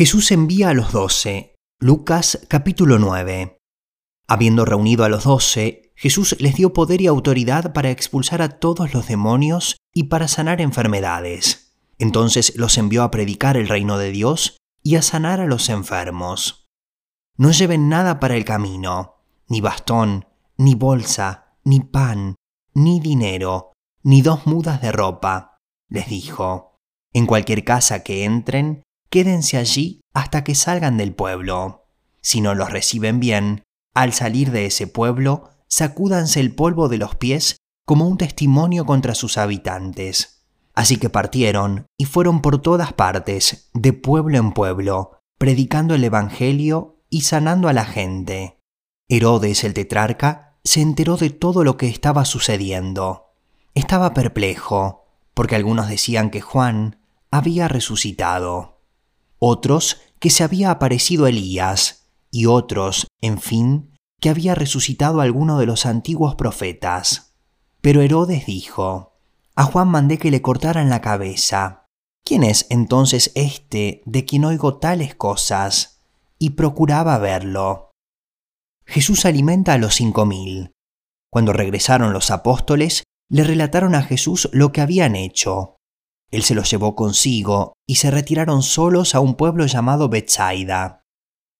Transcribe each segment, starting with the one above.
Jesús envía a los doce. Lucas capítulo 9. Habiendo reunido a los doce, Jesús les dio poder y autoridad para expulsar a todos los demonios y para sanar enfermedades. Entonces los envió a predicar el reino de Dios y a sanar a los enfermos. No lleven nada para el camino, ni bastón, ni bolsa, ni pan, ni dinero, ni dos mudas de ropa, les dijo. En cualquier casa que entren, quédense allí hasta que salgan del pueblo. Si no los reciben bien, al salir de ese pueblo, sacúdanse el polvo de los pies como un testimonio contra sus habitantes. Así que partieron y fueron por todas partes, de pueblo en pueblo, predicando el Evangelio y sanando a la gente. Herodes el tetrarca se enteró de todo lo que estaba sucediendo. Estaba perplejo, porque algunos decían que Juan había resucitado otros que se había aparecido Elías, y otros, en fin, que había resucitado alguno de los antiguos profetas. Pero Herodes dijo, A Juan mandé que le cortaran la cabeza. ¿Quién es entonces este de quien oigo tales cosas? Y procuraba verlo. Jesús alimenta a los cinco mil. Cuando regresaron los apóstoles, le relataron a Jesús lo que habían hecho. Él se los llevó consigo y se retiraron solos a un pueblo llamado Bethsaida.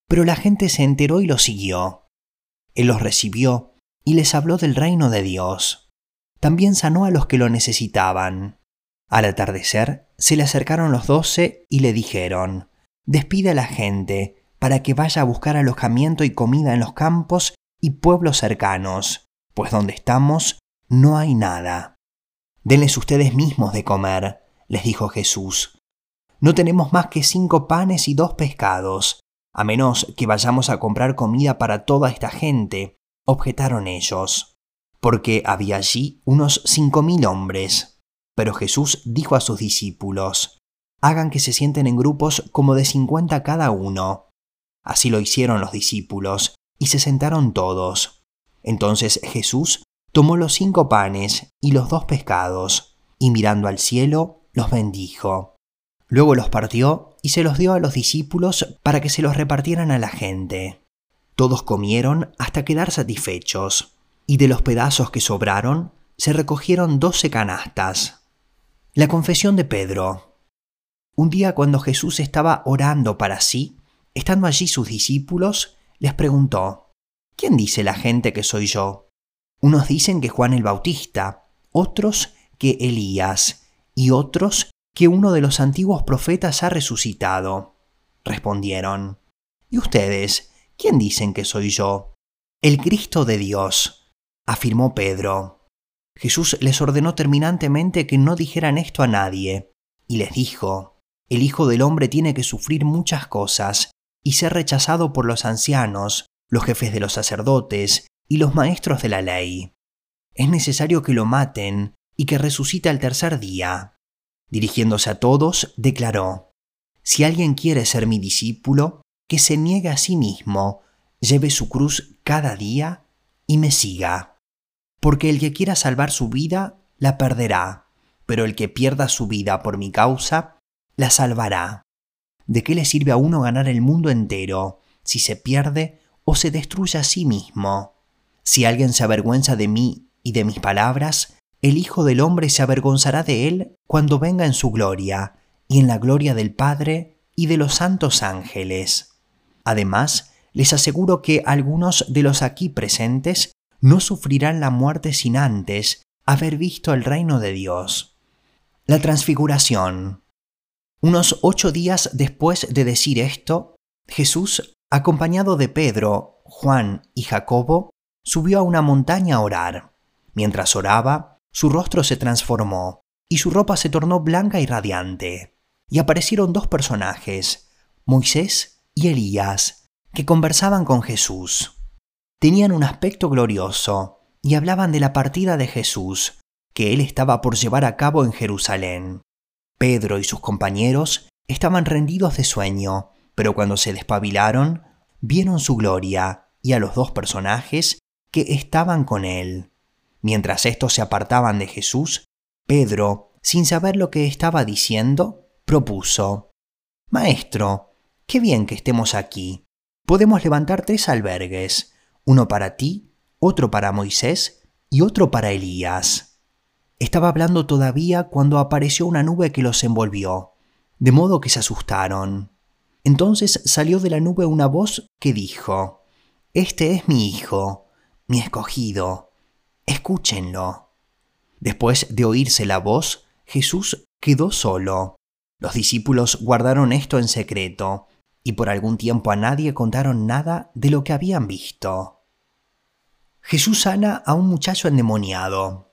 Pero la gente se enteró y lo siguió. Él los recibió y les habló del reino de Dios. También sanó a los que lo necesitaban. Al atardecer se le acercaron los doce y le dijeron, Despide a la gente para que vaya a buscar alojamiento y comida en los campos y pueblos cercanos, pues donde estamos no hay nada. Denles ustedes mismos de comer les dijo Jesús. No tenemos más que cinco panes y dos pescados, a menos que vayamos a comprar comida para toda esta gente, objetaron ellos, porque había allí unos cinco mil hombres. Pero Jesús dijo a sus discípulos, Hagan que se sienten en grupos como de cincuenta cada uno. Así lo hicieron los discípulos, y se sentaron todos. Entonces Jesús tomó los cinco panes y los dos pescados, y mirando al cielo, los bendijo. Luego los partió y se los dio a los discípulos para que se los repartieran a la gente. Todos comieron hasta quedar satisfechos, y de los pedazos que sobraron se recogieron doce canastas. La confesión de Pedro. Un día cuando Jesús estaba orando para sí, estando allí sus discípulos, les preguntó, ¿quién dice la gente que soy yo? Unos dicen que Juan el Bautista, otros que Elías, y otros que uno de los antiguos profetas ha resucitado. Respondieron, ¿Y ustedes? ¿Quién dicen que soy yo? El Cristo de Dios, afirmó Pedro. Jesús les ordenó terminantemente que no dijeran esto a nadie, y les dijo, El Hijo del Hombre tiene que sufrir muchas cosas y ser rechazado por los ancianos, los jefes de los sacerdotes y los maestros de la ley. Es necesario que lo maten y que resucita el tercer día. Dirigiéndose a todos, declaró, Si alguien quiere ser mi discípulo, que se niegue a sí mismo, lleve su cruz cada día y me siga. Porque el que quiera salvar su vida, la perderá, pero el que pierda su vida por mi causa, la salvará. ¿De qué le sirve a uno ganar el mundo entero si se pierde o se destruye a sí mismo? Si alguien se avergüenza de mí y de mis palabras, el Hijo del Hombre se avergonzará de él cuando venga en su gloria, y en la gloria del Padre y de los santos ángeles. Además, les aseguro que algunos de los aquí presentes no sufrirán la muerte sin antes haber visto el reino de Dios. La transfiguración. Unos ocho días después de decir esto, Jesús, acompañado de Pedro, Juan y Jacobo, subió a una montaña a orar. Mientras oraba, su rostro se transformó y su ropa se tornó blanca y radiante. Y aparecieron dos personajes, Moisés y Elías, que conversaban con Jesús. Tenían un aspecto glorioso y hablaban de la partida de Jesús, que él estaba por llevar a cabo en Jerusalén. Pedro y sus compañeros estaban rendidos de sueño, pero cuando se despabilaron, vieron su gloria y a los dos personajes que estaban con él. Mientras estos se apartaban de Jesús, Pedro, sin saber lo que estaba diciendo, propuso, Maestro, qué bien que estemos aquí. Podemos levantar tres albergues, uno para ti, otro para Moisés y otro para Elías. Estaba hablando todavía cuando apareció una nube que los envolvió, de modo que se asustaron. Entonces salió de la nube una voz que dijo, Este es mi Hijo, mi escogido, escúchenlo. Después de oírse la voz, Jesús quedó solo. Los discípulos guardaron esto en secreto, y por algún tiempo a nadie contaron nada de lo que habían visto. Jesús sana a un muchacho endemoniado.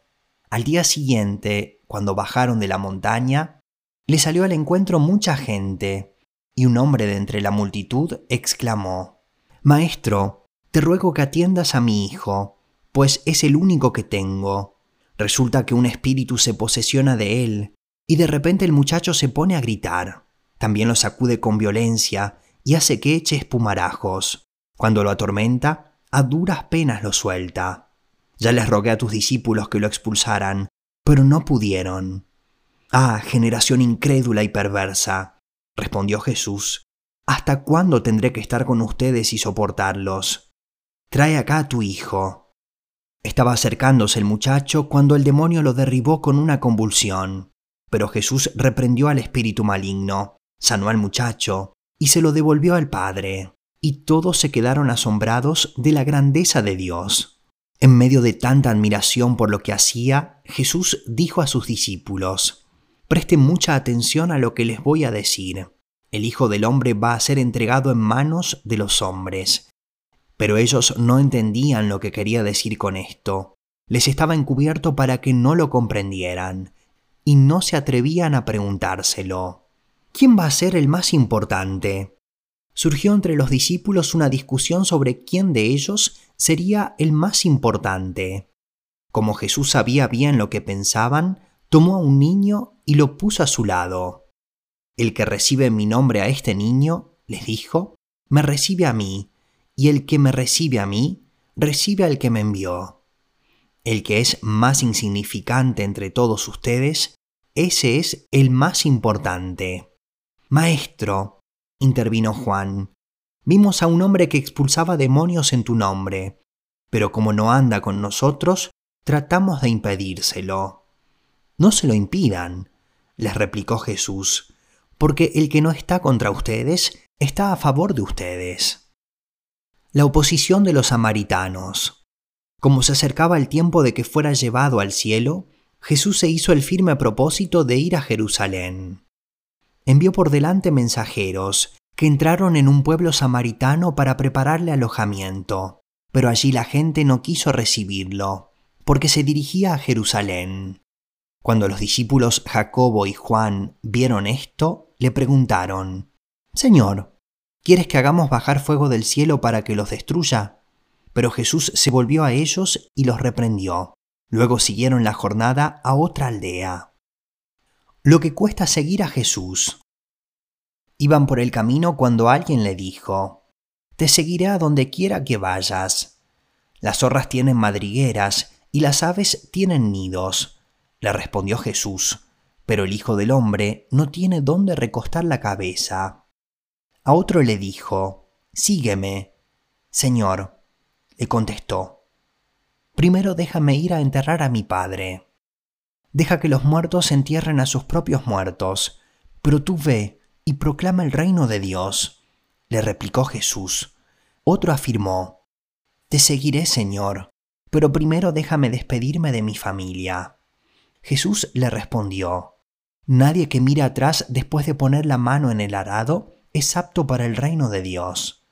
Al día siguiente, cuando bajaron de la montaña, le salió al encuentro mucha gente, y un hombre de entre la multitud exclamó, Maestro, te ruego que atiendas a mi hijo, pues es el único que tengo. Resulta que un espíritu se posesiona de él, y de repente el muchacho se pone a gritar. También lo sacude con violencia y hace que eche espumarajos. Cuando lo atormenta, a duras penas lo suelta. Ya les rogué a tus discípulos que lo expulsaran, pero no pudieron. Ah, generación incrédula y perversa, respondió Jesús, ¿hasta cuándo tendré que estar con ustedes y soportarlos? Trae acá a tu hijo. Estaba acercándose el muchacho cuando el demonio lo derribó con una convulsión. Pero Jesús reprendió al espíritu maligno, sanó al muchacho y se lo devolvió al Padre. Y todos se quedaron asombrados de la grandeza de Dios. En medio de tanta admiración por lo que hacía, Jesús dijo a sus discípulos, Presten mucha atención a lo que les voy a decir. El Hijo del Hombre va a ser entregado en manos de los hombres. Pero ellos no entendían lo que quería decir con esto. Les estaba encubierto para que no lo comprendieran y no se atrevían a preguntárselo. ¿Quién va a ser el más importante? Surgió entre los discípulos una discusión sobre quién de ellos sería el más importante. Como Jesús sabía bien lo que pensaban, tomó a un niño y lo puso a su lado. El que recibe mi nombre a este niño, les dijo, me recibe a mí, y el que me recibe a mí, recibe al que me envió. El que es más insignificante entre todos ustedes, ese es el más importante. Maestro, intervino Juan, vimos a un hombre que expulsaba demonios en tu nombre, pero como no anda con nosotros, tratamos de impedírselo. No se lo impidan, les replicó Jesús, porque el que no está contra ustedes está a favor de ustedes. La oposición de los samaritanos. Como se acercaba el tiempo de que fuera llevado al cielo, Jesús se hizo el firme propósito de ir a Jerusalén. Envió por delante mensajeros que entraron en un pueblo samaritano para prepararle alojamiento, pero allí la gente no quiso recibirlo, porque se dirigía a Jerusalén. Cuando los discípulos Jacobo y Juan vieron esto, le preguntaron, Señor, ¿quieres que hagamos bajar fuego del cielo para que los destruya? Pero Jesús se volvió a ellos y los reprendió. Luego siguieron la jornada a otra aldea. Lo que cuesta seguir a Jesús. Iban por el camino cuando alguien le dijo, Te seguiré a donde quiera que vayas. Las zorras tienen madrigueras y las aves tienen nidos. Le respondió Jesús, pero el Hijo del Hombre no tiene dónde recostar la cabeza. A otro le dijo, Sígueme. Señor, le contestó, primero déjame ir a enterrar a mi padre. Deja que los muertos entierren a sus propios muertos, pero tú ve y proclama el reino de Dios. Le replicó Jesús. Otro afirmó, Te seguiré, Señor, pero primero déjame despedirme de mi familia. Jesús le respondió, Nadie que mira atrás después de poner la mano en el arado es apto para el reino de Dios.